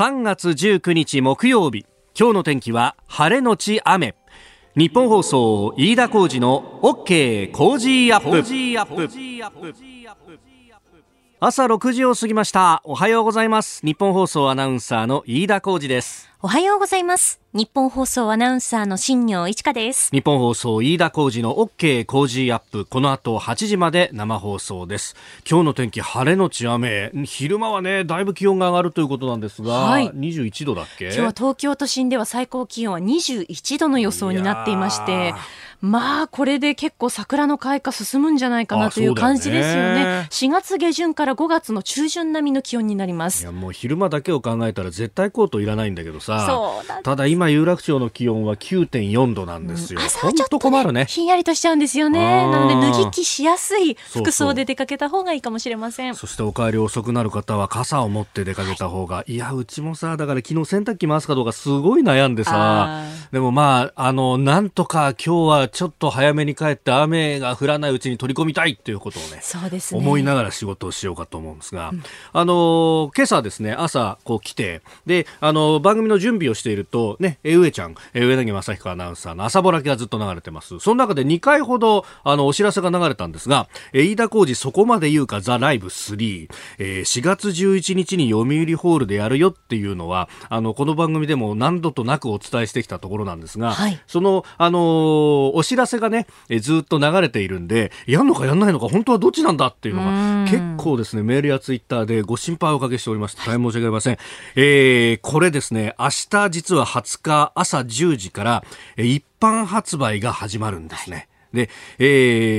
3月19日木曜日。今日の天気は晴れのち雨。日本放送飯田浩二の OK 工事アップ。朝6時を過ぎました。おはようございます。日本放送アナウンサーの飯田浩二です。おはようございます。日本放送アナウンサーの新業一華です。日本放送飯田浩二の OK 工事アップ。この後8時まで生放送です。今日の天気晴れのち雨。昼間はねだいぶ気温が上がるということなんですが、はい、21度だっけ？今日は東京都心では最高気温は21度の予想になっていましてまあこれで結構桜の開花進むんじゃないかなという感じですよね。ね4月下旬から5月の中旬並みの気温になります。いやもう昼間だけを考えたら絶対コートいらないんだけどさただ今有楽町の気温は9.4度なんですよ、うん、朝はちょっと、ね、困るね。ひんやりとしちゃうんですよね。なので脱ぎ着しやすい服装で出かけた方がいいかもしれません。そしてお帰り遅くなる方は傘を持って出かけた方が、はい、いやうちもさだから昨日洗濯機回すかどうかすごい悩んでさ。でもまああのなんとか今日はちょっと早めに帰って雨が降らないうちに取り込みたいということをねそうですね。思いながら仕事をしようかと思うんですが、うん、あの今朝ですね朝こう来てであの番組の準備をしているとね上ちゃん上柳正彦アナウンサーの朝ぼらきがずっと流れてます。その中で2回ほどあのお知らせが流れたんですが飯田浩二そこまで言うかザライブ3、えー、4月11日に読売ホールでやるよっていうのはあのこの番組でも何度となくお伝えしてきたところなんですが、はい、そのあのお知らせがね、えずっと流れているんで、やんのかやんないのか、本当はどっちなんだっていうのが、結構ですね、メールやツイッターでご心配をおかけしておりまして、大変申し訳ありません。えー、これですね、明日実は20日朝10時から、一般発売が始まるんですね。はいで、え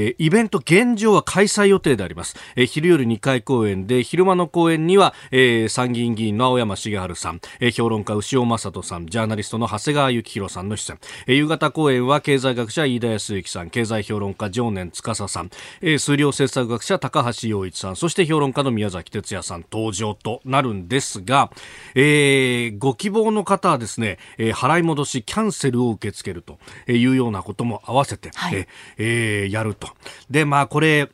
ー、イベント現状は開催予定であります。えー、昼夜2回公演で、昼間の公演には、えー、参議院議員の青山茂春さん、えー、評論家牛尾正人さん、ジャーナリストの長谷川幸宏さんの出演。えー、夕方公演は経済学者飯田康之さん、経済評論家常年司さん、えー、数量政策学者高橋洋一さん、そして評論家の宮崎哲也さん登場となるんですが、えー、ご希望の方はですね、えー、払い戻しキャンセルを受け付けるというようなことも合わせて、はい、えーえー、やると。で、まあこれ、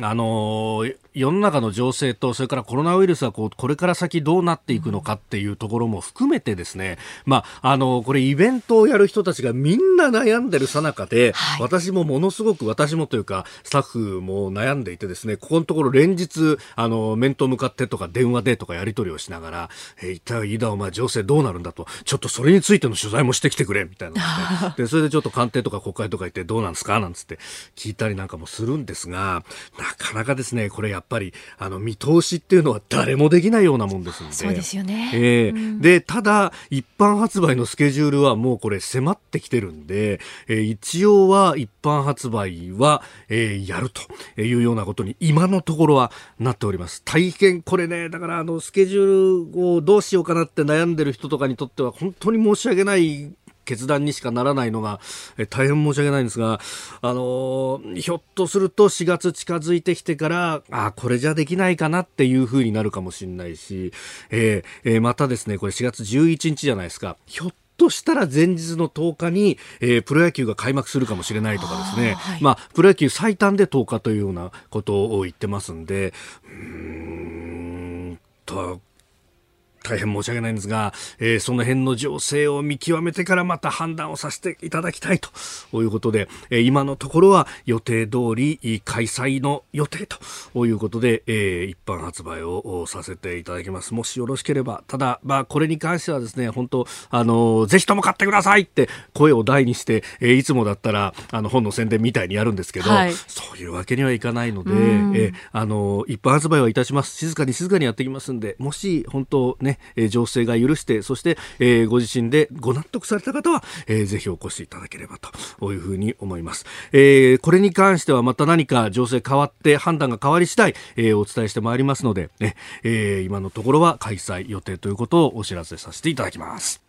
あのー、世の中の情勢と、それからコロナウイルスはこうこれから先どうなっていくのかっていうところも含めてですね、まあ、あの、これイベントをやる人たちがみんな悩んでるさなかで、はい、私もものすごく、私もというか、スタッフも悩んでいてですね、ここのところ連日、あの、面と向かってとか電話でとかやり取りをしながら、えー、一体飯田お前情勢どうなるんだと、ちょっとそれについての取材もしてきてくれ、みたいな、で、それでちょっと官邸とか国会とか行ってどうなんですか？なんつって聞いたりなんかもするんですが、なかなかですね、これやっぱり、あの、見通しっていうのは誰もできないようなもんですので。そうですよね。えー、うん、で、ただ、一般発売のスケジュールはもうこれ迫ってきてるんで、えー、一応は一般発売は、えー、やるというようなことに今のところはなっております。大変これね、だからあの、スケジュールをどうしようかなって悩んでる人とかにとっては本当に申し訳ない決断にしかならないのが、え大変申し訳ないんですが、あのー、ひょっとすると4月近づいてきてから、あこれじゃできないかなっていう風になるかもしれないし、えー、えー、またですね、これ4月11日じゃないですか。ひょっとしたら前日の10日に、えー、プロ野球が開幕するかもしれないとかですね、はい、まあ、プロ野球最短で10日というようなことを言ってますんで、うーんと、大変申し訳ないんですが、えー、その辺の情勢を見極めてからまた判断をさせていただきたいということで、えー、今のところは予定通り開催の予定ということで、えー、一般発売をさせていただきます。もしよろしければ、ただ、まあ、これに関してはですね、本当、あの、ぜひとも買ってくださいって声を大にして、えー、いつもだったら、あの、本の宣伝みたいにやるんですけど、はい、そいうわけにはいかないので、えー、あの、一般発売はいたします。静かに静かにやっていきますんで、もし、本当ね、えー、情勢が許して、そして、えー、ご自身でご納得された方は、えー、ぜひお越しいただければというふうに思います。えー、これに関してはまた何か情勢変わって判断が変わり次第、えー、お伝えしてまいりますので、ねえー、今のところは開催予定ということをお知らせさせていただきます。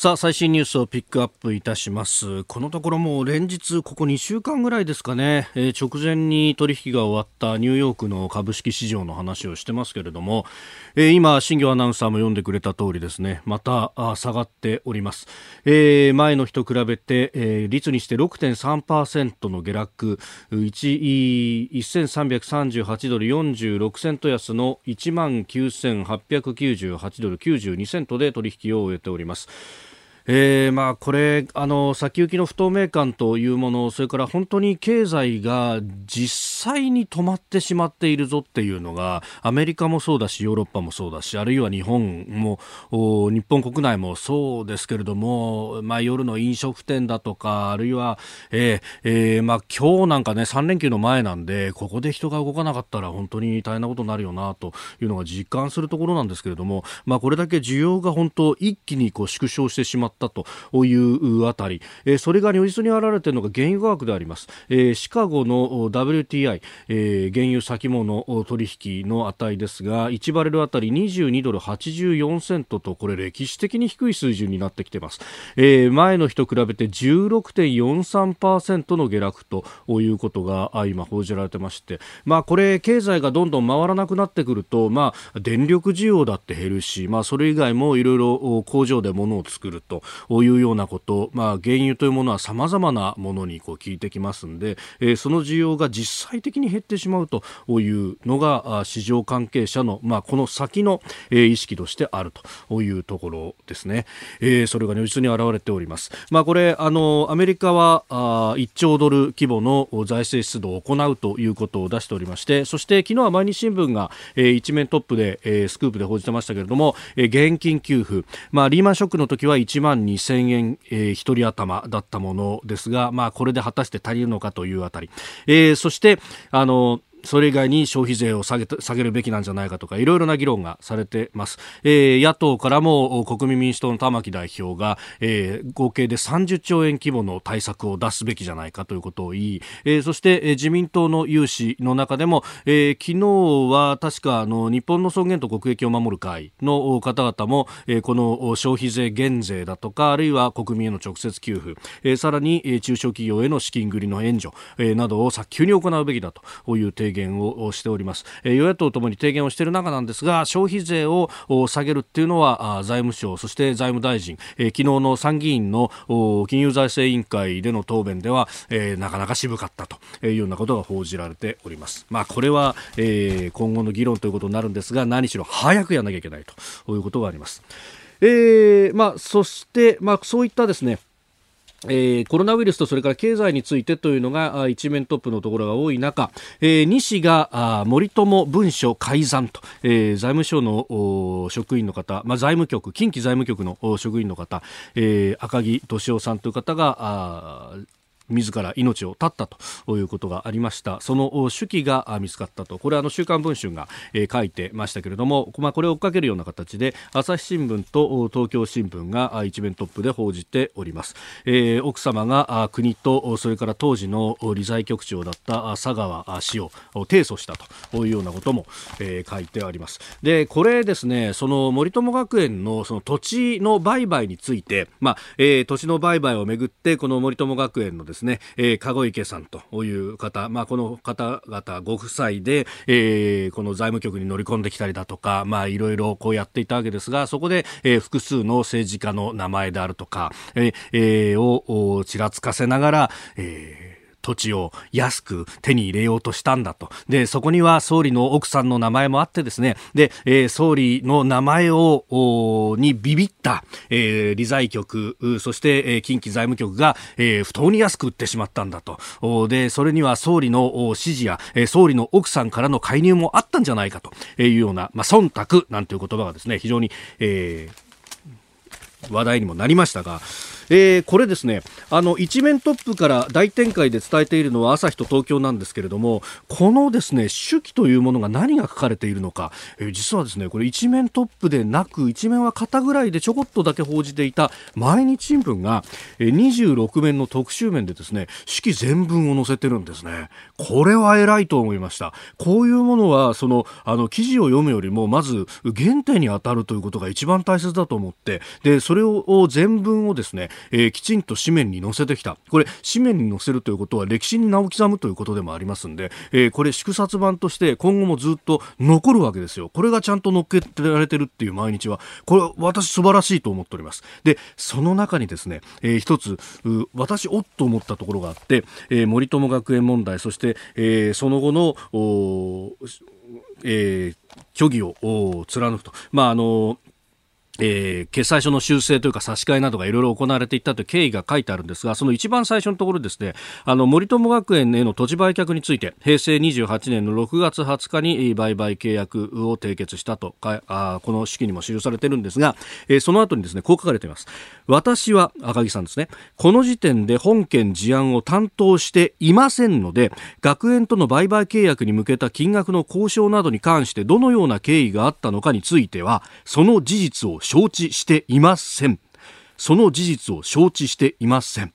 さあ最新ニュースをピックアップいたします。このところもう連日ここ2週間ぐらいですかね、えー、直前に取引が終わったニューヨークの株式市場の話をしてますけれども、えー、今新業アナウンサーも読んでくれた通りですね。また下がっております、えー、前の日と比べて、えー、率にして6.3%の下落。1338ドル46セント安の1万9898ドル92セントで取引を終えております。えー、まあこれあの先行きの不透明感というものそれから本当に経済が実際に止まってしまっているぞっていうのがアメリカもそうだしヨーロッパもそうだしあるいは日本も日本国内もそうですけれども、まあ、夜の飲食店だとかあるいは、えーえー、まあ今日なんかね3連休の前なんでここで人が動かなかったら本当に大変なことになるよなというのが実感するところなんですけれども、まあ、これだけ需要が本当一気にこう縮小してしまってったというあたり、えー、それが如実に現れているのが原油価格であります、えー、シカゴの WTI、えー、原油先物取引の値ですが1バレルあたり22ドル84セントとこれ歴史的に低い水準になってきています、えー、前の日と比べて16.43%の下落ということが今報じられてまして、まあ、これ経済がどんどん回らなくなってくると、まあ、電力需要だって減るし、まあ、それ以外もいろいろ工場で物を作ると。というようなこと、まあ、原油というものは様々なものにこう効いてきますんで、えー、その需要が実際的に減ってしまうというのが市場関係者の、まあ、この先の、えー、意識としてあるというところですね、えー、それが如実に現れております、まあ、これあのアメリカはあ1兆ドル規模の財政出動を行うということを出しておりましてそして昨日は毎日新聞が、えー、一面トップで、えー、スクープで報じてましたけれども、えー、現金給付、まあ、リーマンショックの時は1万2000円、えー、1人頭だったものですが、まあ、これで果たして足りるのかというあたり、えー、そしてあのそれ以外に消費税を下げ下げるべきなんじゃないかとかいろいろな議論がされてます、えー、野党からも国民民主党の玉木代表が、えー、合計で30兆円規模の対策を出すべきじゃないかということを言い、えー、そして、えー、自民党の有志の中でも、えー、昨日は確かあの日本の尊厳と国益を守る会の方々も、えー、この消費税減税だとかあるいは国民への直接給付、えー、さらに、えー、中小企業への資金繰りの援助、えー、などを早急に行うべきだという提言言をしております、え与野党ともに提言をしている中なんですが消費税を下げるっていうのは財務省そして財務大臣、え昨日の参議院の金融財政委員会での答弁では、えなかなか渋かったというようなことが報じられておりますまあこれは、え今後の議論ということになるんですが何しろ早くやらなきゃいけないということがあります。えーまあ、そして、まあ、そういったですねえー、コロナウイルスとそれから経済についてというのが一面トップのところが多い中、えー、西が森友文書改ざんと、えー、財務省の職員の方、まあ、財務局近畿財務局の職員の方、えー、赤木俊夫さんという方が自ら命を絶ったということがありました。その手記が見つかったと。これはあの週刊文春が、えー、書いてましたけれども、まあ、これを追っかけるような形で朝日新聞と東京新聞が一面トップで報じております、えー、奥様が国とそれから当時の理財局長だった佐川氏を提訴したというようなことも、えー、書いてあります。でこれですねその森友学園のその土地の売買について、まあえー、土地の売買をめぐってこの森友学園のですですね、えー、籠池さんという方、まあ、この方々ご夫妻で、えー、この財務局に乗り込んできたりだとか、まあ、いろいろこうやっていたわけですが、そこで、えー、複数の政治家の名前であるとか、えー、をちらつかせながら、えー土地を安く手に入れようとしたんだと。で、そこには総理の奥さんの名前もあってですね、で、えー、総理の名前を、にビビった、えー、理財局、そして、え、近畿財務局が、えー、不当に安く売ってしまったんだと。で、それには総理の指示や、え、総理の奥さんからの介入もあったんじゃないかというような、まあ、忖度なんていう言葉がですね、非常に、え、話題にもなりましたが、えー、これですねあの一面トップから大展開で伝えているのは朝日と東京なんですけれどもこのですね手記というものが何が書かれているのか、えー、実はですねこれ一面トップでなく一面は肩ぐらいでちょこっとだけ報じていた毎日新聞が、えー、26面の特集面でですね手記全文を載せてるんですね。これは偉いと思いました。こういうものはそのあの記事を読むよりもまず原点に当たるということが一番大切だと思ってでそれを全文をですね、えー、きちんと紙面に載せてきた。これ紙面に載せるということは歴史に名を刻むということでもありますんで、えー、これ縮刷版として今後もずっと残るわけですよ。これがちゃんと載っけられてるっていう毎日はこれ私素晴らしいと思っております。でその中にですね、えー、一つ私おっと思ったところがあって、えー、森友学園問題そして、えー、その後のえー、虚偽を貫くと、まああのえー、決裁書の修正というか差し替えなどがいろいろ行われていったという経緯が書いてあるんですが、その一番最初のところですね、あの、森友学園への土地売却について、平成28年の6月20日に売買契約を締結したとか、あこの式にも記されているんですが、えー、その後にですね、こう書かれています。私は、赤木さんですね、この時点で本件事案を担当していませんので、学園との売買契約に向けた金額の交渉などに関してどのような経緯があったのかについては、その事実を承知していません。その事実を承知していません。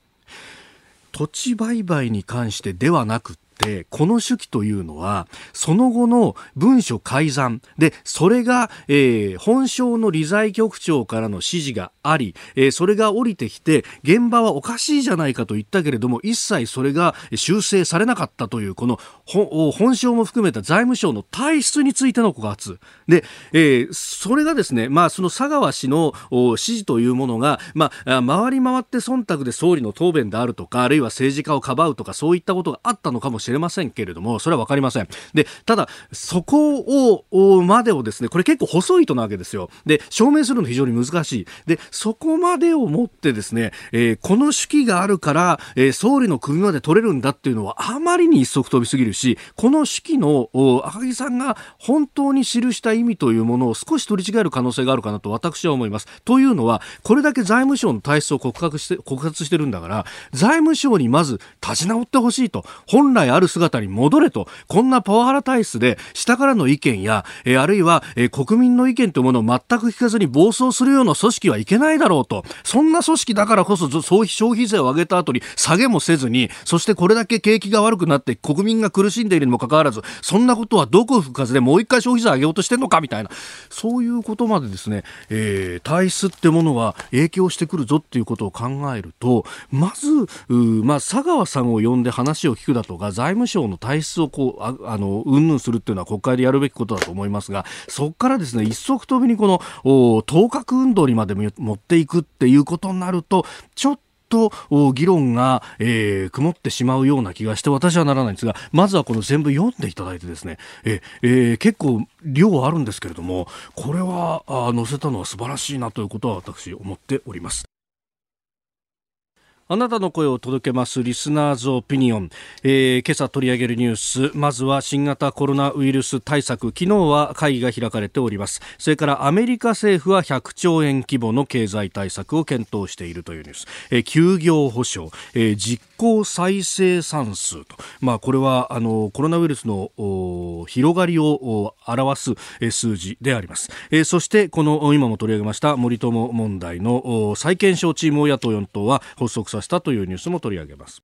土地売買に関してではなくってこの手記というのはその後の文書改ざん。でそれが、えー、本省の理財局長からの指示があり、えー、それが降りてきて現場はおかしいじゃないかと言ったけれども一切それが修正されなかったというこの本省も含めた財務省の体質についての告発。で、えー、それがですね、まあ、その佐川氏の指示というものが、まあ、回り回って忖度で総理の答弁であるとかあるいは政治家をかばうとかそういったことがあったのかもしれませんけれどもそれは分かりません。でただそこをまでをですねこれ結構細い糸なわけですよ。で証明するの非常に難しい。でそこまでをもってですね、えー、この手記があるから、えー、総理の首まで取れるんだっていうのはあまりに一足飛びすぎるしこの手記の赤木さんが本当に記した意味というものを少し取り違える可能性があるかなと私は思います。というのはこれだけ財務省の体質を告白して告発してるんだから財務省にまず立ち直ってほしいと本来ある姿に戻れとこんなパワハラ体質で下からの意見や、えー、あるいは、えー、国民の意見というものを全く聞かずに暴走するような組織はいけないないだろうと。そんな組織だからこそ消費税を上げた後に下げもせずにそしてこれだけ景気が悪くなって国民が苦しんでいるにもかかわらずそんなことはどこ吹かずでもう一回消費税上げようとしてんのかみたいな。そういうことまでですね、えー、体質ってものは影響してくるぞっていうことを考えるとまずまあ、佐川さんを呼んで話を聞くだとか財務省の体質をこうああの云々するっていうのは国会でやるべきことだと思いますがそこからですね一足飛びにこの当確運動にまで持っていくっていうことになるとちょっとと議論が、えー、曇ってしまうような気がして私はならないんですがまずはこの全部読んでいただいてですね、ええー、結構量はあるんですけれどもこれはあ載せたのは素晴らしいなということは私思っております。あなたの声を届けますリスナーズオピニオン、えー、今朝取り上げるニュース。まずは新型コロナウイルス対策。昨日は会議が開かれております。それからアメリカ政府は100兆円規模の経済対策を検討しているというニュース、えー、休業保障、えー、実行再生産数と、まあ、これはあのコロナウイルスの広がりを表す、えー、数字であります、えー、そしてこの今も取り上げました森友問題の再検証チームを野党4党は発足させたというニュースも取り上げます。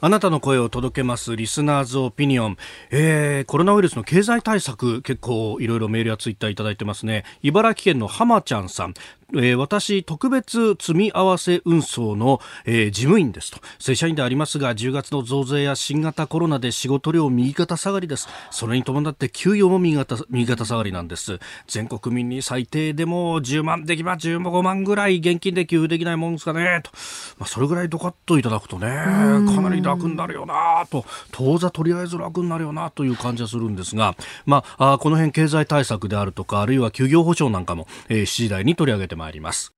あなたの声を届けますリスナーズオピニオン、えー、コロナウイルスの経済対策結構いろいろメールやツイッターいただいてますね。茨城県の浜ちゃんさん。えー、私、特別積み合わせ運送の、えー、事務員ですと。正社員でありますが、10月の増税や新型コロナで仕事量右肩下がりです。それに伴って給与も右肩右肩下がりなんです。全国民に最低でも10万できば15万ぐらい現金で給付できないもんですかね、と。まあ、それぐらいドカッといただくとね、かなり楽になるよなと。当座とりあえず楽になるよなという感じはするんですが、まあ、あこの辺経済対策であるとか、あるいは休業保障なんかも、えー、7時台に取り上げてまいります。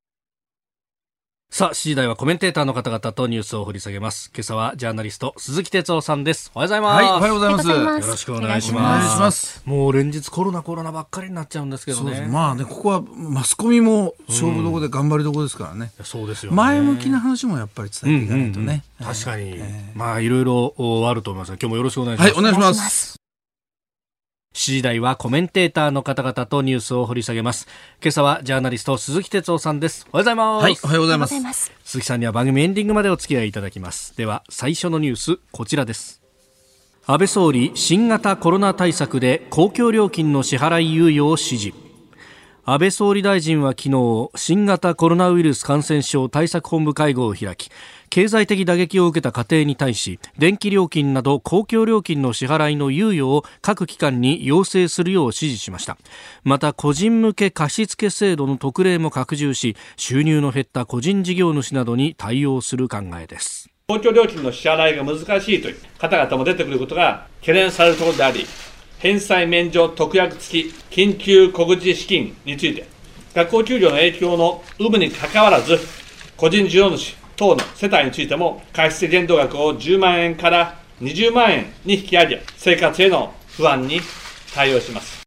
さあ、7時台はコメンテーターの方々とニュースを掘り下げます。今朝はジャーナリスト鈴木哲夫さんです。おはようございます。はい、おはようございます。よろしくお願いします。お願いします。もう連日コロナコロナばっかりになっちゃうんですけどね。まあね、ここはマスコミも勝負どこで頑張りどこですからね。うん、そうですよ、ね、前向きな話もやっぱり伝えていかないとね。うんうんうん、確かに、えー、まあいろいろあると思います今日もよろしくお願いします。はい、お願いします。7時台はコメンテーターの方々とニュースを掘り下げます。今朝はジャーナリスト鈴木哲夫さんです。おはようございます。はい、おはようございます。鈴木さんには番組エンディングまでお付き合いいただきます。では、最初のニュース、こちらです。安倍総理、新型コロナ対策で公共料金の支払い猶予を指示。安倍総理大臣は昨日新型コロナウイルス感染症対策本部会合を開き経済的打撃を受けた家庭に対し電気料金など公共料金の支払いの猶予を各機関に要請するよう指示しました。また個人向け貸付制度の特例も拡充し収入の減った個人事業主などに対応する考えです。公共料金の支払いが難しいという方々も出てくることが懸念されるところであり返済免除特約付き緊急小口資金について、学校給料の影響の有無にかかわらず、個人事業主等の世帯についても、貸付限度額を10万円から20万円に引き上げ、生活への不安に対応します。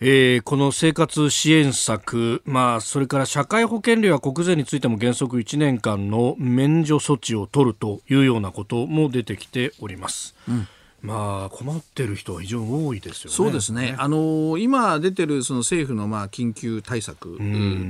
えー、この生活支援策、まあ、それから社会保険料や国税についても原則1年間の免除措置を取るというようなことも出てきております。うんまあ、困ってる人は非常に多いですよね。そうですね。あの今出てるその政府のまあ緊急対策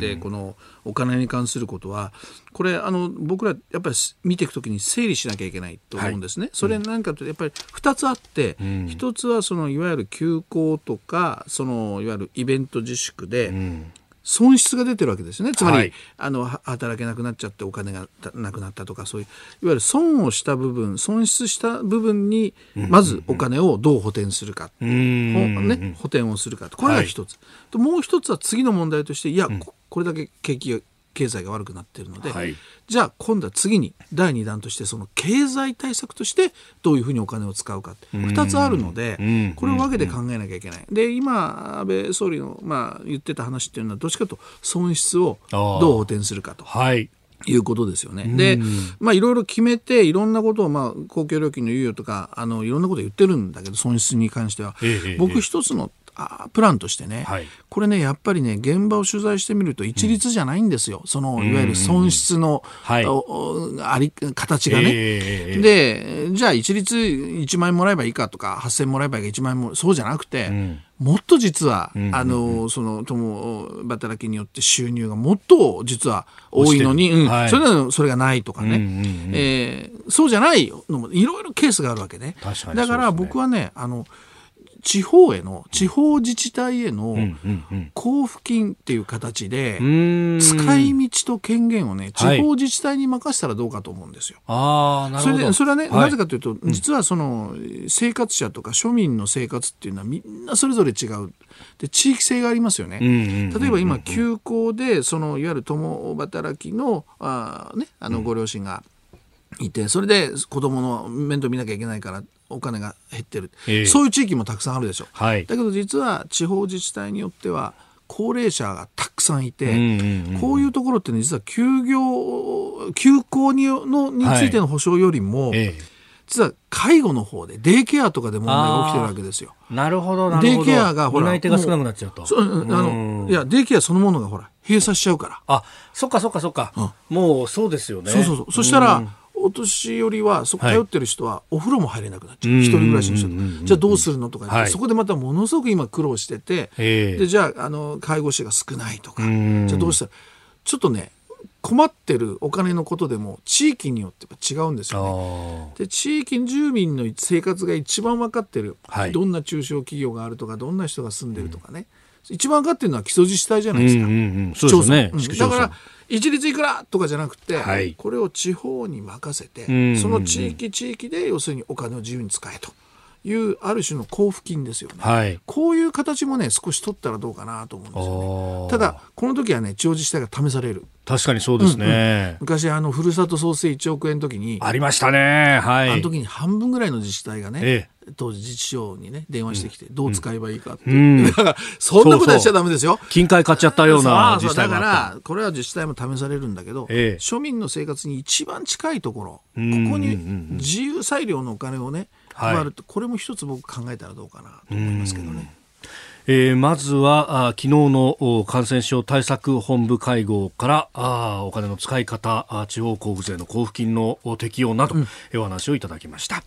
でこのお金に関することはこれあの僕らやっぱり見ていくときに整理しなきゃいけないと思うんですね。はい、それ何かとやっぱり2つあって、うん、1つはそのいわゆる休校とかそのいわゆるイベント自粛で、うん損失が出てるわけですね。つまり、はい、あの働けなくなっちゃってお金がなくなったとかそういういわゆる損をした部分損失した部分にまずお金をどう補填するか、ね、補填をするか。これが一つ、はい、ともう一つは次の問題としていや、これだけ景気経済が悪くなっているので、はい、じゃあ今度は次に第2弾としてその経済対策としてどういうふうにお金を使うか2つあるのでこれを分けて考えなきゃいけない。で今安倍総理の、まあ、言ってた話っていうのはどっちかと損失をどう補填するかと。はいいうことですよね。で、まあいろいろ決めて、いろんなことを、まあ公共料金の猶予とか、あの、いろんなこと言ってるんだけど、損失に関しては。ええ、僕一つのあプランとしてね、はい、これねやっぱりね現場を取材してみると一律じゃないんですよ、うん、そのいわゆる損失の、はい、あり形がね、えー、でじゃあ一律1万円もらえばいいかとか8000円もらえばいいか1万円もそうじゃなくて、うん、もっと実は、うん、あのその共働きによって収入がもっと実は多いのに、うん。はい、それなのそれがないとかね、うんうんうん、えー、そうじゃないのもいろいろケースがあるわけね。だから僕はねあの地方への地方自治体への交付金っていう形で使い道と権限をね地方自治体に任せたらどうかと思うんですよ。はい、それでそれはね、はい、なぜかというと実はその生活者とか庶民の生活っていうのはみんなそれぞれ違う。で地域性がありますよね。例えば今休校でそのいわゆる共働きのあ、ね、あのご両親がいてそれで子供の面倒見なきゃいけないからお金が減ってる、えー、そういう地域もたくさんあるでしょ、はい、だけど実は地方自治体によっては高齢者がたくさんいて、こういうところってね実は休業休校にのについての保障よりも、はいえー、実は介護の方でデイケアとかで問題が起きてるわけですよ。なるほどなるほど。デイケアがほら担い手が少なくなっちゃうと。うあのいやデイケアそのものがほら閉鎖しちゃうから。あそっかそっかそっか、うん、もうそうですよね。そうそうそう。そしたら、お年寄りはそこ通ってる人はお風呂も入れなくなっちゃう、はい、一人暮らしの人じゃあどうするのとか、はい、そこでまたものすごく今苦労してて、でじゃああの介護士が少ないとか。じゃあどうしたらちょっとね困ってるお金のことでも地域によって違うんですよね。で地域住民の生活が一番分かってる、はい、どんな中小企業があるとかどんな人が住んでるとかね、うん、一番分かってるのは基礎自治体じゃないですか。うんうんうん、そうですね、だから一律いくらとかじゃなくて、はい、これを地方に任せて、その地域地域で要するにお金を自由に使えと。いうある種の交付金ですよね、はい、こういう形もね少し取ったらどうかなと思うんですよね。ただこの時はね地方自治体が試される。確かにそうですね、うんうん、昔あのふるさと創生1億円の時にありましたね。はい。あの時に半分ぐらいの自治体がね、ええ。当時自治省にね電話してきて、どう使えばいいかって、うん、だからそんなことはしちゃダメですよ。金塊買っちゃったような自治体だからこれは自治体も試されるんだけど、ええ、庶民の生活に一番近いところここに自由裁量のお金をね配ると、これも一つ僕考えたらどうかなと思いますけどね。えー、まずはあ昨日の感染症対策本部会合からあお金の使い方あ地方交付税の交付金の適用など、うん、お話をいただきました。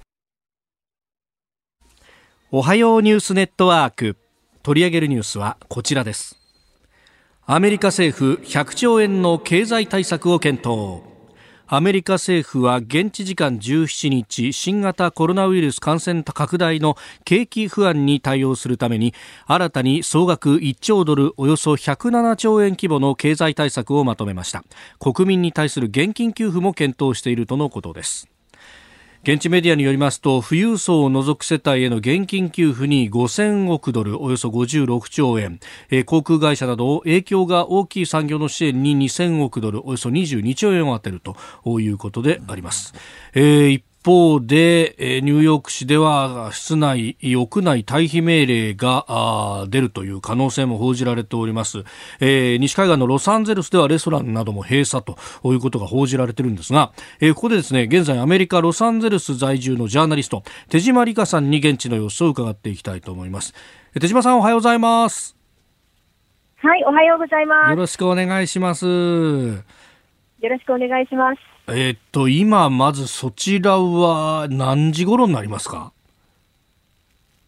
おはようニュースネットワーク。取り上げるニュースはこちらです。アメリカ政府100兆円の経済対策を検討アメリカ政府は現地時間17日新型コロナウイルス感染拡大の景気不安に対応するために新たに総額1兆ドルおよそ107兆円規模の経済対策をまとめました。国民に対する現金給付も検討しているとのことです。現地メディアによりますと富裕層を除く世帯への現金給付に5000億ドルおよそ56兆円、え、航空会社など影響が大きい産業の支援に2000億ドルおよそ22兆円を充てるということであります、えー、方で、ニューヨーク市では室内、屋内退避命令が出るという可能性も報じられております、えー、西海岸のロサンゼルスではレストランなども閉鎖ということが報じられているんですが、えー、ここでですね現在アメリカ・ロサンゼルス在住のジャーナリスト手島理香さんに現地の様子を伺っていきたいと思います。手島さんおはようございます。はいおはようございます。よろしくお願いします。よろしくお願いします。えっと、今、まずそちらは何時頃になりますか？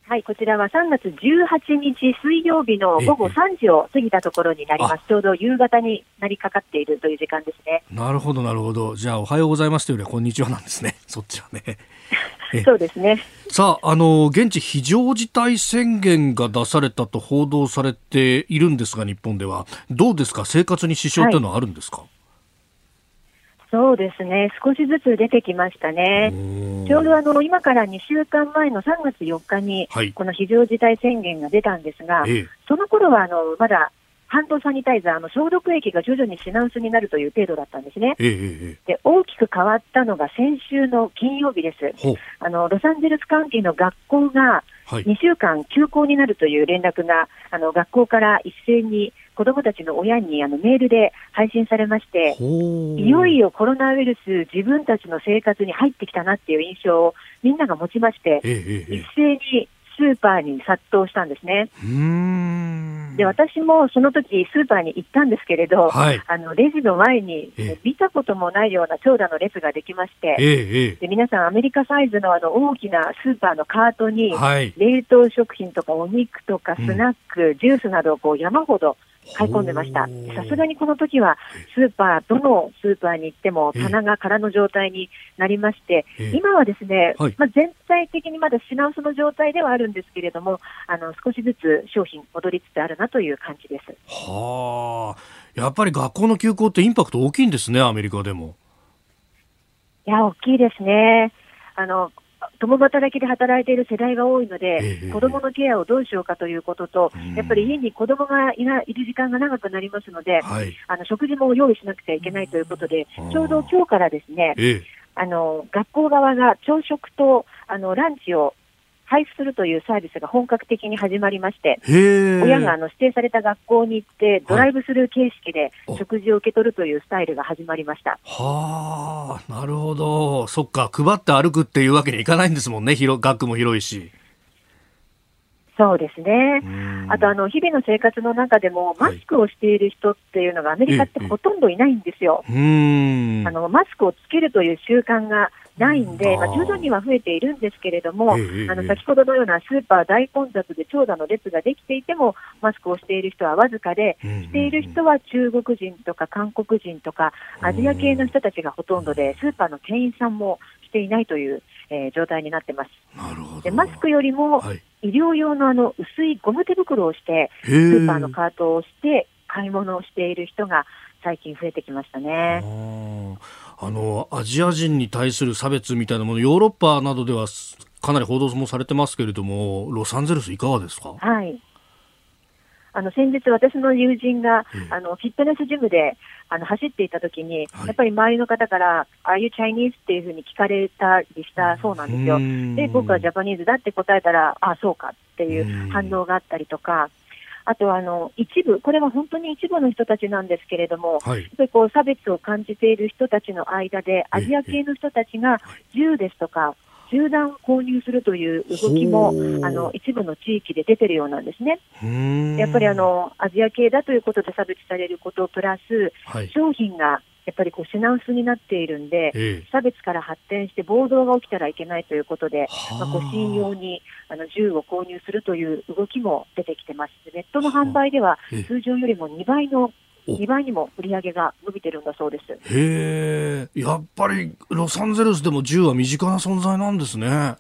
はい、こちらは3月18日水曜日の午後3時を過ぎたところになります。ちょうど夕方になりかかっているという時間ですね。なるほど、なるほど。じゃあ、おはようございますというよりは、こんにちはなんですね。そっちはね。そうですね。さあ、あの、現地非常事態宣言が出されたと報道されているんですが、日本では。どうですか？生活に支障というのはあるんですか、はいそうですね、少しずつ出てきましたね。ちょうどあの今から2週間前の3月4日に、この非常事態宣言が出たんですが、はい、その頃はあのまだハンドサニタイザーの消毒液が徐々に品薄になるという程度だったんですね。で大きく変わったのが先週の金曜日です。あのロサンゼルスカウンティの学校が2週間休校になるという連絡が、あの学校から一斉に子どもたちの親にあのメールで配信されまして、いよいよコロナウイルス、自分たちの生活に入ってきたなっていう印象をみんなが持ちまして、一斉にスーパーに殺到したんですね。で私もその時スーパーに行ったんですけれど、はい、あのレジの前に、見たこともないような長蛇の列ができまして、で皆さん、アメリカサイズのあの大きなスーパーのカートに、冷凍食品とかお肉とかスナック、うん、ジュースなどをこう山ほど買い込んでました。さすがにこの時はスーパー、どのスーパーに行っても棚が空の状態になりまして、今はですね、はい、まあ、全体的にまだ品薄の状態ではあるんですけれども、あの少しずつ商品戻りつつあるなという感じです。はあ、やっぱり学校の休校ってインパクト大きいんですね、アメリカでも。いや、大きいですね。あの共働きで働いている世代が多いので、えー、子どものケアをどうしようかということと、やっぱり家に子どもがいないる時間が長くなりますので、はい、あの食事も用意しなくちゃいけないということで、ちょうど今日からですね、えー、あの学校側が朝食とあのランチを配布するというサービスが本格的に始まりまして、親があの指定された学校に行って、ドライブスルー形式で食事を受け取るというスタイルが始まりました。はあ、なるほど。そっか、配って歩くっていうわけにいかないんですもんね、広学区も広いし。そうですね。あと、あの、日々の生活の中でも、マスクをしている人っていうのがアメリカってほとんどいないんですよ。あの、マスクをつけるという習慣がないんで、まあ、徐々には増えているんですけれども、あの先ほどのようなスーパー大混雑で長蛇の列ができていても、マスクをしている人はわずかで、している人は中国人とか韓国人とか、アジア系の人たちがほとんどで、スーパーの店員さんもしていないという、えー、状態になってます。でマスクよりも、医療用のあの薄いゴム手袋をして、スーパーのカートをして、買い物をしている人が最近増えてきましたね。あのアジア人に対する差別みたいなものヨーロッパなどではかなり報道もされてますけれども、ロサンゼルスいかがですか？はい。あの先日、私の友人が、あのフィットネスジムであの走っていたときに、はい、やっぱり周りの方から、Are you Chinese? っていうふうに聞かれたりしたそうなんですよ。で、僕はジャパニーズだって答えたら、あ、そうかっていう反応があったりとか、あとあの一部、これは本当に一部の人たちなんですけれども、はい、やっぱりこう差別を感じている人たちの間で、アジア系の人たちが銃ですとか、銃弾購入するという動きもあの一部の地域で出てるようなんですね。やっぱりあのアジア系だということで差別されることプラス、はい、商品がやっぱりこう品薄になっているんで、ええ、差別から発展して暴動が起きたらいけないということで、まあ、護身用にあの銃を購入するという動きも出てきてます。ネットの販売では通常よりも2倍の2倍にも売り上げが伸びてるんだそうです。へえ、やっぱりロサンゼルスでも銃は身近な存在なんですね。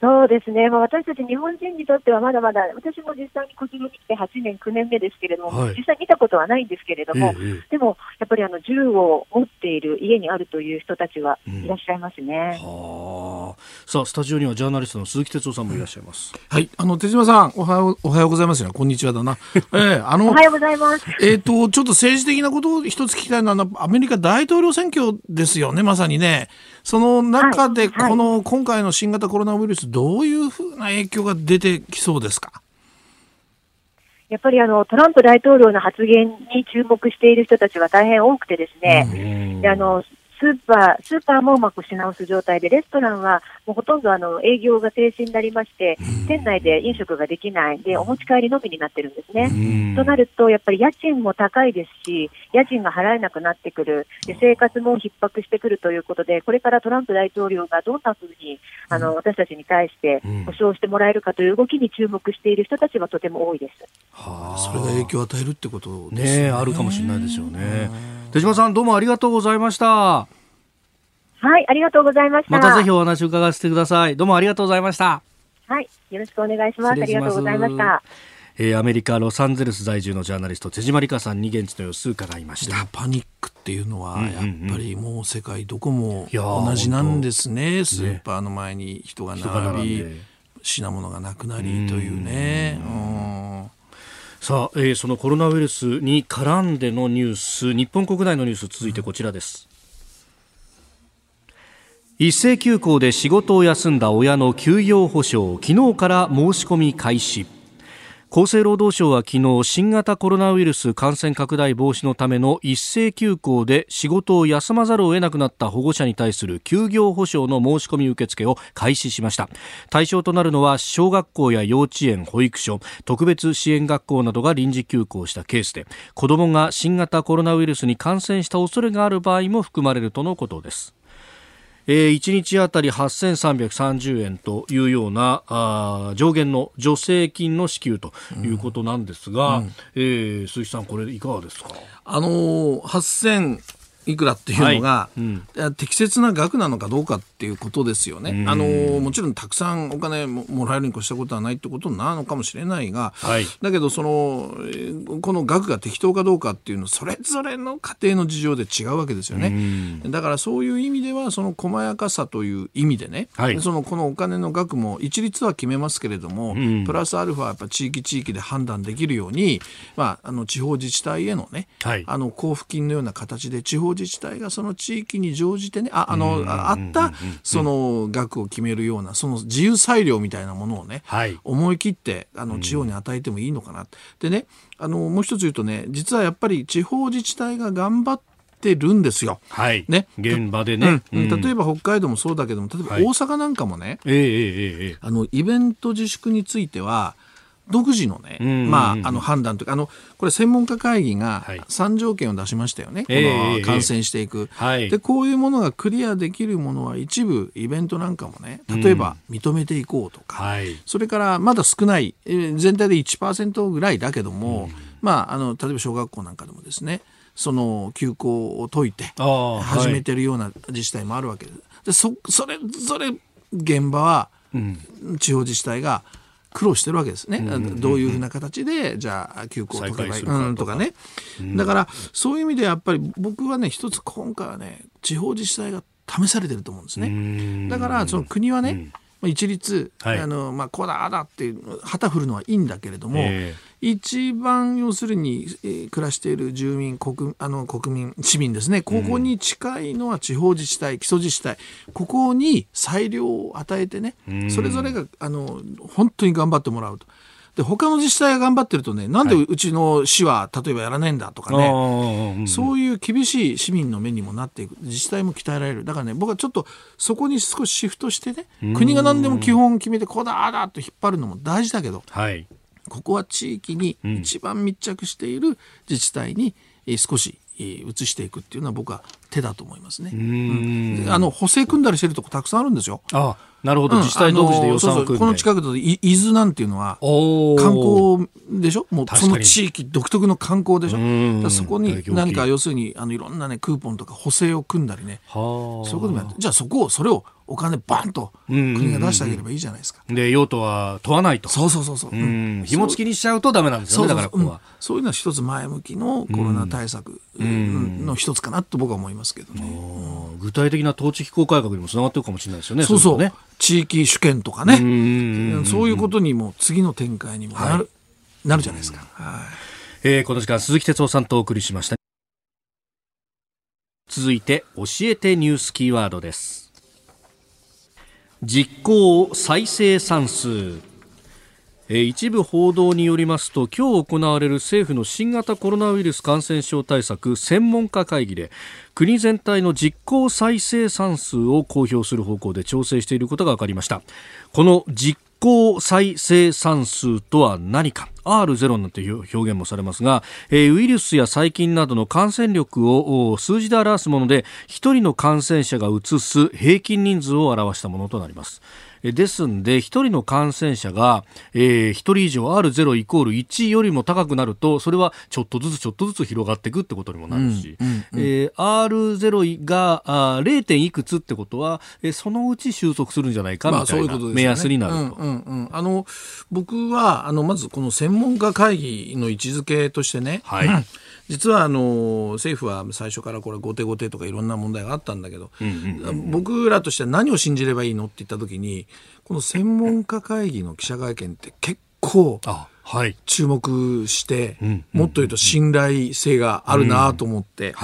そうですね、まあ、私たち日本人にとってはまだまだ、私も実際にこちらに来て8年、9年目ですけれども、はい、実際見たことはないんですけれども、ええ、でもやっぱりあの銃を持っている家にあるという人たちはいらっしゃいますね。うん、はさあ、スタジオにはジャーナリストの鈴木哲夫さんもいらっしゃいます。はい、あの手島さん、おはようおはようございますよ、こんにちはだな。えー、あのおはようございます。えっ、ー、と、ちょっと政治的なことを一つ聞きたいのは、アメリカ大統領選挙ですよね、まさにね。その中で、この今回の新型コロナウイルス、どういうふうな影響が出てきそうですか？やっぱりあのトランプ大統領の発言に注目している人たちは大変多くてですね、であのスーパー、スーパーもうまく品薄状態で、レストランはもうほとんどあの営業が停止になりまして、店内で飲食ができない、で、お持ち帰りのみになってるんですね。となると、やっぱり家賃も高いですし、家賃が払えなくなってくる、で生活も逼迫してくるということで、これからトランプ大統領がどんなふうにあの私たちに対して保証してもらえるかという動きに注目している人たちはとても多いです。はあ、それが影響を与えるってことですね。ねあるかもしれないですよね。手島さんどうもありがとうございました。はい、ありがとうございました。またぜひお話を伺わせてください。どうもありがとうございました。はい、よろしくお願いします。ありがとうございました。えー、アメリカ・ロサンゼルス在住のジャーナリスト手島理香さんに現地の様子伺いましたパニックっていうのはやっぱりもう世界どこも同じなんですね、スーパーの前に人が並び品物がなくなりというね。うんさあ、えー、そのコロナウイルスに絡んでのニュース日本国内のニュース続いてこちらです、一斉休校で仕事を休んだ親の休業保障昨日から申し込み開始。厚生労働省は昨日新型コロナウイルス感染拡大防止のための一斉休校で仕事を休まざるを得なくなった保護者に対する休業保障の申し込み受付を開始しました。対象となるのは小学校や幼稚園保育所特別支援学校などが臨時休校したケースで子どもが新型コロナウイルスに感染した恐れがある場合も含まれるとのことです。えー、1日あたり8330円というようなあ上限の助成金の支給ということなんですが、うん。うん、えー、鈴木さん、これいかがですか？あのー、8000いくらっていうのが、はい。うん、適切な額なのかどうかっていうことですよね。あのもちろんたくさんお金もらえるに越したことはないってことなのかもしれないが、はい、だけどそのこの額が適当かどうかっていうのそれぞれの家庭の事情で違うわけですよね。だからそういう意味ではその細やかさという意味でね、はい、そのこのお金の額も一律は決めますけれども、プラスアルファやっぱ地域地域で判断できるように、まあ、あの地方自治体へのね、はい、あの交付金のような形で地方自治体がその地域に乗じてねああのあったその額を決めるようなその自由裁量みたいなものをね、はい、思い切ってあの地方に与えてもいいのかな、でねあのもう一つ言うとね実はやっぱり地方自治体が頑張ってるんですよ。はい。ね。現場でね、うん、例えば北海道もそうだけども、例えば大阪なんかもね、はい、えー、えー、あの、イベント自粛については、独自のね、まあ、あの判断というか、あの、これ専門家会議が3条件を出しましたよね。この感染していく、で、こういうものがクリアできるものは一部イベントなんかもね、例えば認めていこうとか、それからまだ少ない、全体で1%ぐらいだけども、まあ、あの、例えば小学校なんかでもですね、その休校を解いて始めてるような自治体もあるわけです。でそそれぞれ現場は地方自治体が苦労してるわけですね、どういうふうな形でじゃあ休校を解けばいい。かとか。ね、だからそういう意味でやっぱり僕はね一つ今回はね地方自治体が試されてると思うんですね。だからその国はね、うん、一律、はい、あのまあ、こうだあだって旗振るのはいいんだけれども、えー、一番要するに、えー、暮らしている住民国あの国民市民ですね。ここに近いのは地方自治体基礎自治体。ここに裁量を与えてねそれぞれがあの本当に頑張ってもらうと。で他の自治体が頑張ってるとねなんでうちの市は例えばやらないんだとかね、はい、そういう厳しい市民の目にもなっていく。自治体も鍛えられる。だからね僕はちょっとそこに少しシフトしてね国が何でも基本決めてこうだあだと引っ張るのも大事だけど、はい、ここは地域に一番密着している自治体に少し移していくっていうのは僕は手だと思いますね。うん、あの補正組んだりしてるとこたくさんあるんですよ。あなるほど、自治体独自で予算を組んで、この近くだと伊豆なんていうのは観光でしょ？もうその地域独特の観光でしょ？そこに何か要するにあのいろんなねクーポンとか補正を組んだりね。そういうこともやってじゃあそこをそれをお金バンと国が出してあげればいいじゃないですか。で用途は問わないと。そうそうそうそう。うん紐付きにしちゃうとダメなんですよねだからここは、そういうのは一つ前向きのコロナ対策の一つかなと僕は思いますけどね。具体的な統治機構改革にもつながってるかもしれないですよね。そうそう。ね、地域主権とかね。そういうことにも次の展開にもなる、はい、なるじゃないですか。はい。えー、この時間鈴木哲夫さんとお送りしました。続いて教えてニュースキーワードです。実行再生産数。一部報道によりますと今日行われる政府の新型コロナウイルス感染症対策専門家会議で国全体の実効再生産数を公表する方向で調整していることが分かりました。この実効再生産数とは何か。R0 なんていう表現もされますが、えー、ウイルスや細菌などの感染力を数字で表すもので1人の感染者が移す平均人数を表したものとなります。ですんで、1人の感染者が、えー、1人以上 R0 イコール1よりも高くなると、それはちょっとずつちょっとずつ広がっていくってことにもなるし、うんうんうん、えー、R0 があ 0. 点いくつってことは、えー、そのうち収束するんじゃないかみたいな目安になると。あの僕はあのまずこの専門家会議の位置づけとしてね、はい、実はあの政府は最初からこれ後手後手とかいろんな問題があったんだけど、僕らとしては何を信じればいいのって言った時にこの専門家会議の記者会見って結構注目して、もっと言うと信頼性があるなと思って、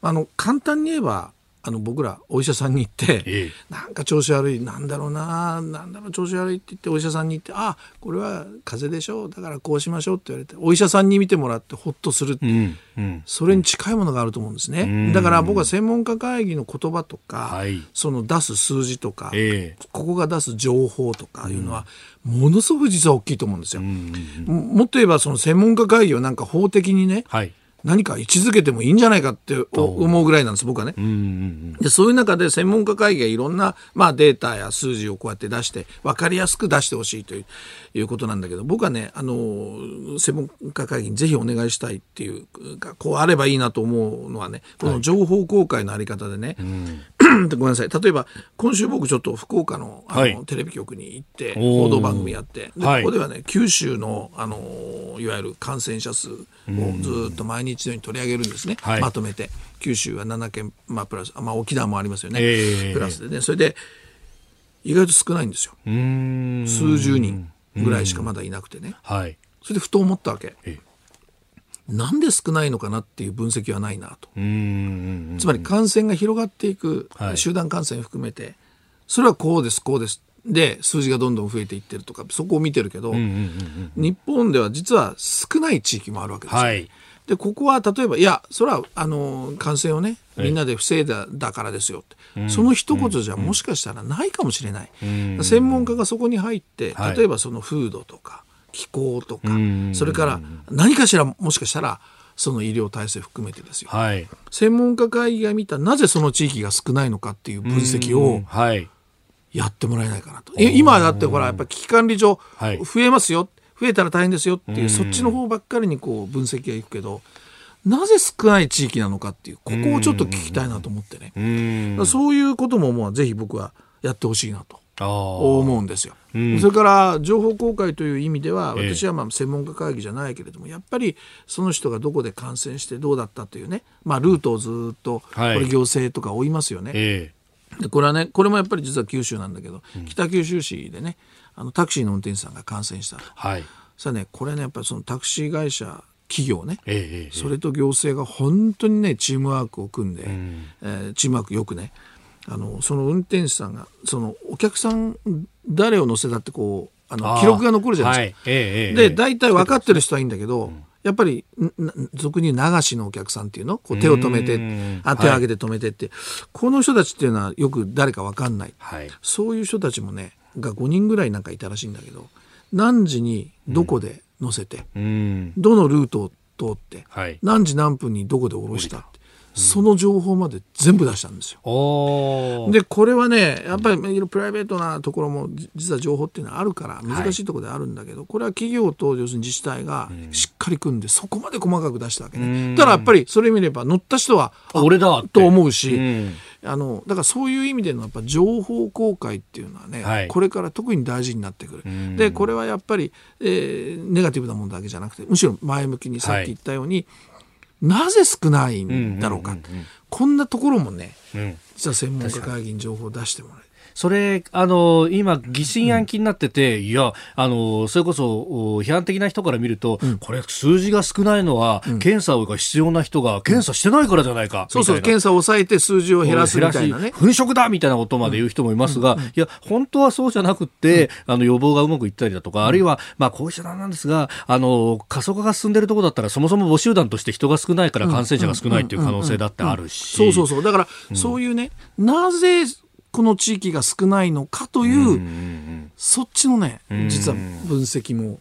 あの簡単に言えばあの僕らお医者さんに行って、ええ、なんか調子悪いなんだろうななんだろう調子悪いって言ってお医者さんに行ってあこれは風邪でしょうだからこうしましょうって言われてお医者さんに見てもらってほっとする、うんうん、それに近いものがあると思うんですね、うん、だから僕は専門家会議の言葉とか、はい、その出す数字とか、え、ここが出す情報とかいうのは、ものすごく実は大きいと思うんですよ。もっと言えばその専門家会議をなんか法的にね、はい何か位置づけてもいいんじゃないかって思うぐらいなんです、僕はね。でそういう中で専門家会議がいろんな、まあ、データや数字をこうやって出して、分かりやすく出してほしいといういうことなんだけど、僕はね、あの、専門家会議にぜひお願いしたいっていうか、こうあればいいなと思うのはね、この情報公開のあり方でね、はい、ごめんなさい、例えば、今週僕ちょっと福岡のあの、はい、テレビ局に行って、報道番組やって、で、ここではね、九州の、あの、いわゆる感染者数をずっと毎日日のに取り上げるんですね、はい、まとめて。九州は7件、まあ、プラス、まあ、沖縄もありますよね、えー、プラスでね。それで意外と少ないんですよ。数十人ぐらいしかまだいなくてね、はい、それでふと思ったわけ。えーなんで少ないのかなっていう分析はないなと。つまり感染が広がっていく、はい、集団感染含めて、それはこうです、こうです。で数字がどんどん増えていってるとかそこを見てるけど、日本では実は少ない地域もあるわけですよ、はい、でここは例えばいやそれはあの感染をねみんなで防いだだからですよって、その一言じゃもしかしたらないかもしれない、専門家がそこに入って例えばその風土とか気候とか、それから何かしらもしかしたらその医療体制含めてですよ、はい、専門家会議が見たなぜその地域が少ないのかっていう分析をやってもらえないかなと、今だってほらやっぱ危機管理上増えますよ、増えたら大変ですよっていう、そっちの方ばっかりにこう分析がいくけどなぜ少ない地域なのかっていうここをちょっと聞きたいなと思ってね、そういうことももうぜひ僕はやってほしいなと。思うんですよ、うん、それから情報公開という意味では私はまあ専門家会議じゃないけれどもやっぱりその人がどこで感染してどうだったというね、まあ、ルートをずっとこれ行政とか追いますよね、え。でこれはねこれもやっぱり実は九州なんだけど、うん、北九州市でねあのタクシーの運転手さんが感染したと。はい、さあねこれねやっぱりそのタクシー会社企業ね、ええ、それと行政が本当にねチームワークを組んで、うん、えー、チームワークよくねあのその運転手さんがそのお客さん誰を乗せたってこうあの記録が残るじゃないですか。はい。え、で大体分かってる人はいいんだけど、やっぱり俗に流しのお客さんっていうのこう手を止めてあ手を挙げて止めてって、はい、この人たちっていうのはよく誰か分かんない、はい、そういう人たちもねが5人ぐらいなんかいたらしいんだけど何時にどこで乗せて、うん、どのルートを通って、はい、何時何分にどこで降ろしたってその情報まで全部出したんですよ。でこれはねやっぱりプライベートなところも実は情報っていうのはあるから難しいところであるんだけど、はい、これは企業と要するに自治体がしっかり組んでそこまで細かく出したわけね。ただやっぱりそれ見れば乗った人は俺だと思うし。あのだからそういう意味でのやっぱ情報公開っていうのはね、はい、これから特に大事になってくる。でこれはやっぱり、えー、ネガティブなものだけじゃなくてむしろ前向きにさっき言ったように、はいなぜ少ないんだろうか、こんなところもね、実は専門家会議に情報を出してもらえそれ、あの、今、疑心暗鬼になってて、うん、いや、あの、それこそ、批判的な人から見ると、うん、これ、数字が少ないのは、うん、検査が必要な人が検査してないからじゃないか。そうそう、検査を抑えて数字を減らすみたいなね。粉飾だみたいなことまで言う人もいますが、いや、本当はそうじゃなくて、あの、予防がうまくいったりだとか、あるいは、まあ、こうしたなんですが、あの、過疎化が進んでるところだったら、そもそも母集団として人が少ないから感染者が少ないっていう可能性だってあるし。そうそうそう。だから、そういうね、なぜ、この地域が少ないのかという、そっちのね、実は分析も、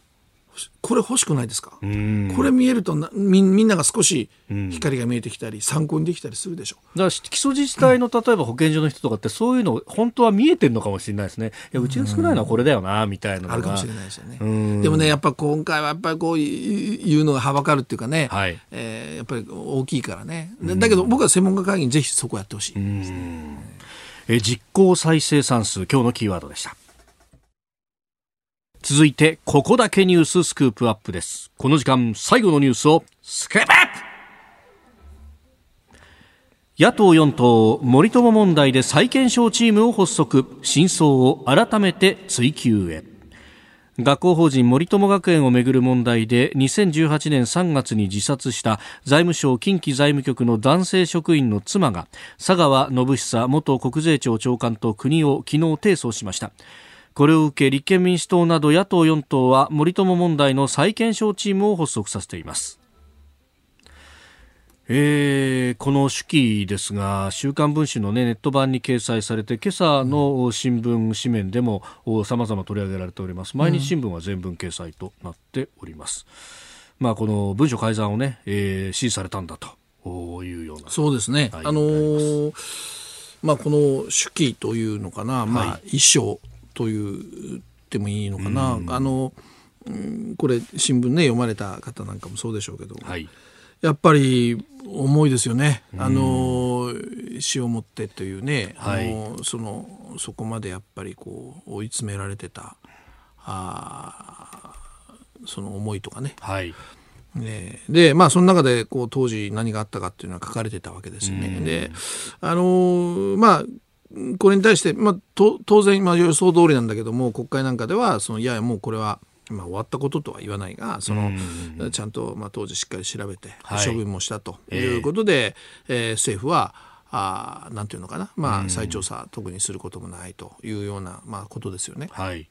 これ欲しくないですか？これ見えるとみみんなが少し光が見えてきたり、参考にできたりするでしょ？うだから基礎自治体の例えば保健所の人とかってそういうの本当は見えてるのかもしれないですね。いやうちが少ないのはこれだよなみたいなあるかもしれないですよね。でもねやっぱ今回はやっぱりこういうのがはばかるっていうかね、はい、えー、やっぱり大きいからね。だけど僕は専門家会議にぜひそこやってほしいですね。え実効再生産数今日のキーワードでした。続いてここだけニューススクープアップです。この時間最後のニュースをスクープアップ!野党4党森友問題で再検証チームを発足。真相を改めて追及へ。学校法人森友学園をめぐる問題で2018年3月に自殺した財務省近畿財務局の男性職員の妻が佐川信久元国税庁長官と国を昨日提訴しました。これを受け立憲民主党など野党4党は森友問題の再検証チームを発足させています。えー、この手記ですが「週刊文春」の、ね、ネット版に掲載されて今朝の新聞紙面でもさまざま取り上げられております。毎日新聞は全文掲載となっております、うん、まあ、この文書改ざんをね、えー、指示されたんだというようなそうですね、あのー、まあ、この手記というのかな、まあ、衣装というってもいいのかな、うん、あのこれ新聞ね読まれた方なんかもそうでしょうけど、はいやっぱり重いですよね、あの死をもってというね、はい、あのそのそこまでやっぱりこう追い詰められてたあその思いとかね。はい。ね、でまあその中でこう当時何があったかっていうのは書かれてたわけですよね。であのまあこれに対して、まあ、と当然、まあ、予想通りなんだけども国会なんかではそのいやいやもうこれはまあ、終わったこととは言わないがその、ちゃんと、まあ、当時しっかり調べて、処分もしたということで、えー、政府はあなんていうのかな、まあ、再調査特にすることもないというような、まあ、ことですよね。はい。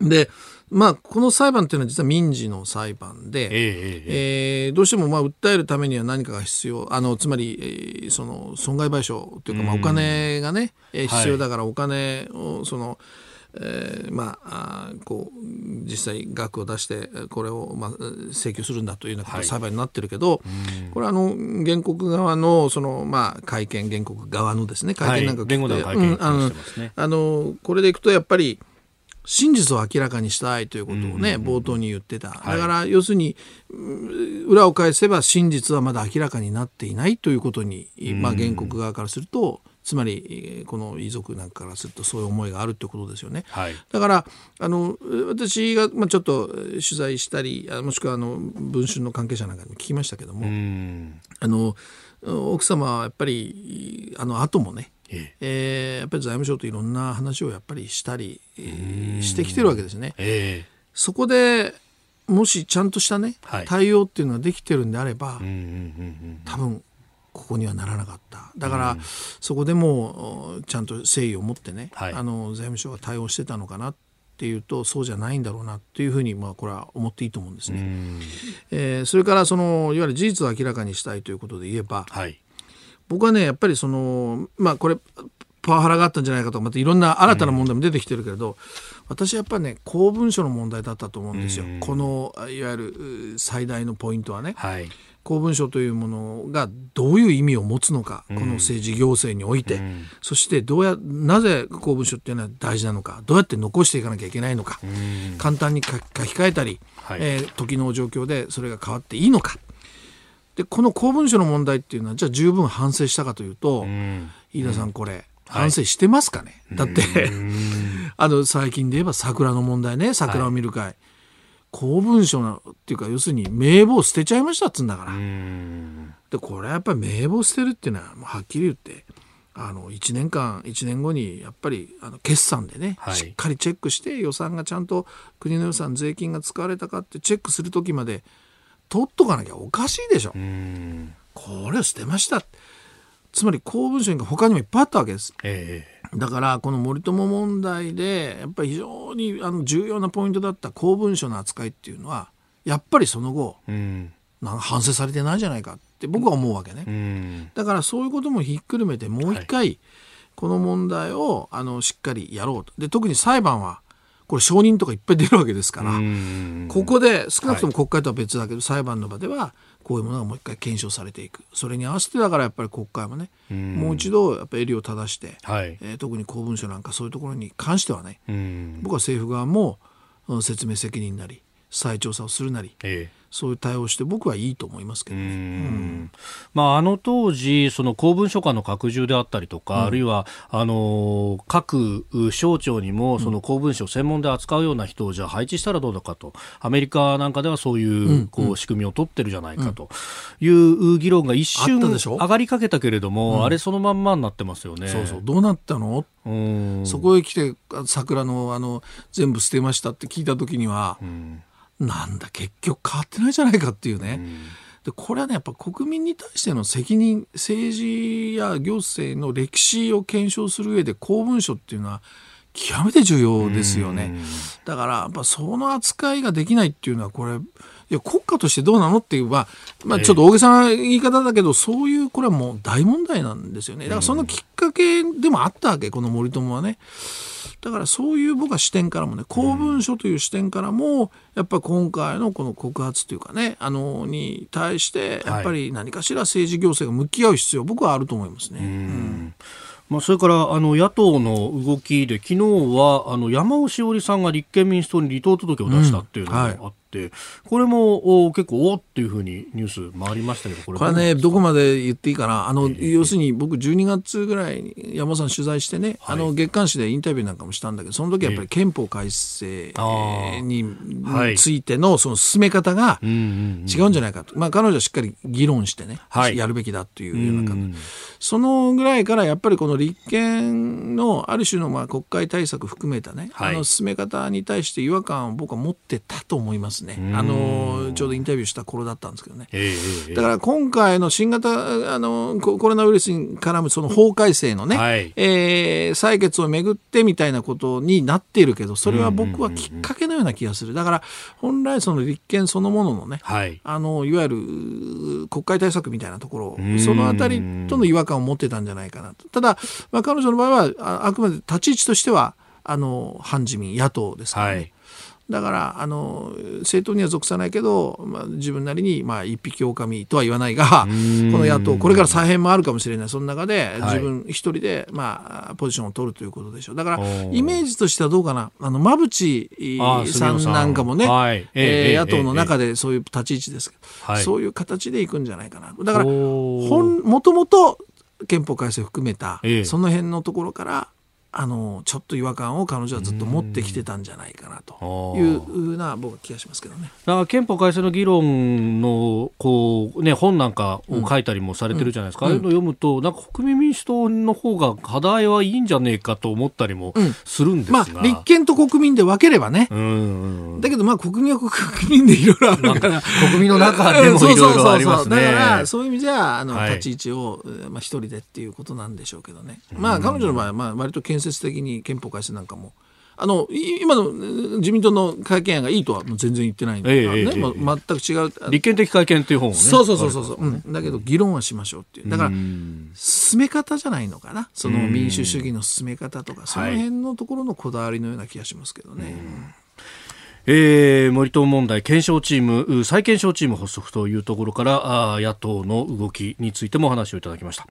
で、まあ、この裁判っていうのは実は民事の裁判で、えええー、どうしてもまあ訴えるためには何かが必要あのつまり、えー、その損害賠償というか、まあ、お金がね、えー、必要だからお金をその、えー、まあこう実際額を出してこれをまあ請求するんだというようなこと裁判になってるけど、はい、これはあの原告側のそのまあ会見原告側のですね会見なんか、はい、あのこれでいくとやっぱり真実を明らかにしたいということをね、冒頭に言ってた。だから、要するに、裏を返せば真実はまだ明らかになっていないということに、まあ、原告側からすると、つまりこの遺族なんかからするとそういう思いがあるってことですよね。はい、だからあの私が、まあ、ちょっと取材したりもしくはあの文春の関係者なんかにも聞きましたけどもあの奥様はやっぱりあの後もねええ。ー、やっぱり財務省といろんな話をやっぱりしたり、えー、してきてるわけですね。えー、そこでもしちゃんとしたね、はい、対応っていうのができてるんであれば、多分ここにはならなかった。だから、そこでもちゃんと誠意を持ってね、はい、あの財務省が対応してたのかなっていうとそうじゃないんだろうなっていうふうにまあこれは思っていいと思うんですね。えー、それからそのいわゆる事実を明らかにしたいということで言えば、はい、僕はねやっぱりそのまあこれパワハラがあったんじゃないかとかまたいろんな新たな問題も出てきてるけれど、うん、私はやっぱりね公文書の問題だったと思うんですよ、このいわゆる最大のポイントはね。はい公文書というものがどういう意味を持つのか、この政治行政において、うん、そしてどうやなぜ公文書っていうのは大事なのかどうやって残していかなきゃいけないのか、うん、簡単に書き換えたり、はい、えー、時の状況でそれが変わっていいのか。でこの公文書の問題っていうのはじゃあ十分反省したかというと、うん、飯田さんこれ、反省してますかね、はい、だって あの最近で言えば桜の問題ね桜を見る会、はい公文書のっていうか要するに名簿を捨てちゃいましたっつうんだから。でこれはやっぱり名簿を捨てるっていうのはもうはっきり言ってあの1年間1年後にやっぱりあの決算でね、はい、しっかりチェックして予算がちゃんと国の予算税金が使われたかってチェックする時まで取っとかなきゃおかしいでしょ。これを捨てました。つまり公文書が他にもいっぱいあったわけです。えーだからこの森友問題でやっぱり非常にあの重要なポイントだった公文書の扱いっていうのはやっぱりその後、うん、なんか反省されてないじゃないかって僕は思うわけね、うん、だからそういうこともひっくるめてもう一回この問題をあのしっかりやろうと。で特に裁判はこれ証人とかいっぱい出るわけですからここで少なくとも国会とは別だけど、裁判の場ではこういうものがもう一回検証されていく。それに合わせてだからやっぱり国会もねもう一度やっぱり襟を正して、はい、えー、特に公文書なんかそういうところに関してはね僕は政府側も説明責任なり再調査をするなり、ええそういう対応して僕はいいと思いますけどね、うん。まあ、あの当時その公文書館の拡充であったりとか、うん、あるいはあの各省庁にもその公文書を専門で扱うような人をじゃあ配置したらどうだかと。アメリカなんかではそういうこう仕組みを取ってるじゃないかと。いう議論が一瞬上がりかけたけれども、あれそのまんまになってますよね。そうそう。どうなったの？そこへ来て桜のあの全部捨てましたって聞いた時には、うんなんだ結局変わってないじゃないかっていうね、うん、でこれはねやっぱ国民に対しての責任政治や行政の歴史を検証する上で公文書っていうのは極めて重要ですよね、だからやっぱその扱いができないっていうのはこれいや国家としてどうなのっていうまあ、ちょっと大げさな言い方だけど、そういうこれはもう大問題なんですよね。だからそのきっかけでもあったわけこの森友はね。だからそういう僕は視点からもね公文書という視点からもやっぱり今回のこの告発というかねあのに対してやっぱり何かしら政治行政が向き合う必要僕はあると思いますね。うん。まあ、それからあの野党の動きで昨日はあの山尾志織さんが立憲民主党に離党届を出したっていうのがあっこれもお結構おっていうふうにニュース回りましたけどこれこれねどこまで言っていいかな。あの、えー、要するに僕12月ぐらいに山尾さん取材してね、はい、あの月刊誌でインタビューなんかもしたんだけどその時はやっぱり憲法改正に,、ついてのその進め方が違うんじゃないかと、まあ、彼女はしっかり議論してね、はい、やるべきだというような感じ。そのぐらいからやっぱりこの立憲のある種のまあ国会対策含めたね、はい、あの進め方に対して違和感を僕は持ってたと思いますね。あのちょうどインタビューした頃だったんですけどね。だから今回の新型あのコロナウイルスに絡むその法改正のね、はい、えー、採決をめぐってみたいなことになっているけど、それは僕はきっかけのような気がする。だから本来その立憲そのもののね、はい、あのいわゆる国会対策みたいなところ、そのあたりとの違和感感を持ってたんじゃないかなと。ただ、まあ、彼女の場合はあくまで立ち位置としてはあの反自民野党ですからね。はいだからあの政党には属さないけど、まあ、自分なりに、まあ、一匹狼とは言わないがこの野党これから再編もあるかもしれない。その中で自分一人で、まあ、ポジションを取るということでしょう。だからイメージとしてはどうかな。あの馬淵さん。なんかもね、はい、えー、野党の中でそういう立ち位置ですけど、はい、そういう形でいくんじゃないかな。だからもともと憲法改正を含めた、その辺のところからあのちょっと違和感を彼女はずっと持ってきてたんじゃないかなというふうな僕は気がしますけどね。だから憲法改正の議論のこう、ね、本なんかを書いたりもされてるじゃないですか、うん、ああいうの読むとなんか国民民主党の方が課題はいいんじゃねえかと思ったりもするんですが、うん、まあ、立憲と国民で分ければね、だけどまあ国民は国民でいろいろあるから。国民の中でもいろいろありますね。だからそういう意味じゃあの、はい、立ち位置を、まあ、一人でっていうことなんでしょうけどね、まあ彼女の場合はまあ割と建設的に憲法改正なんかも。あの今の自民党の会見案がいいとは全然言ってないんで、ええね、ええ、全く違う。立憲的会見っていう本をねそうそうそうそうね、う。ん、だけど議論はしましょうっていう。だから進め方じゃないのかな。その民主主義の進め方とか。その辺のところのこだわりのような気がしますけどね。えー、森友問題検証チーム再検証チーム発足というところからあ野党の動きについてもお話をいただきました。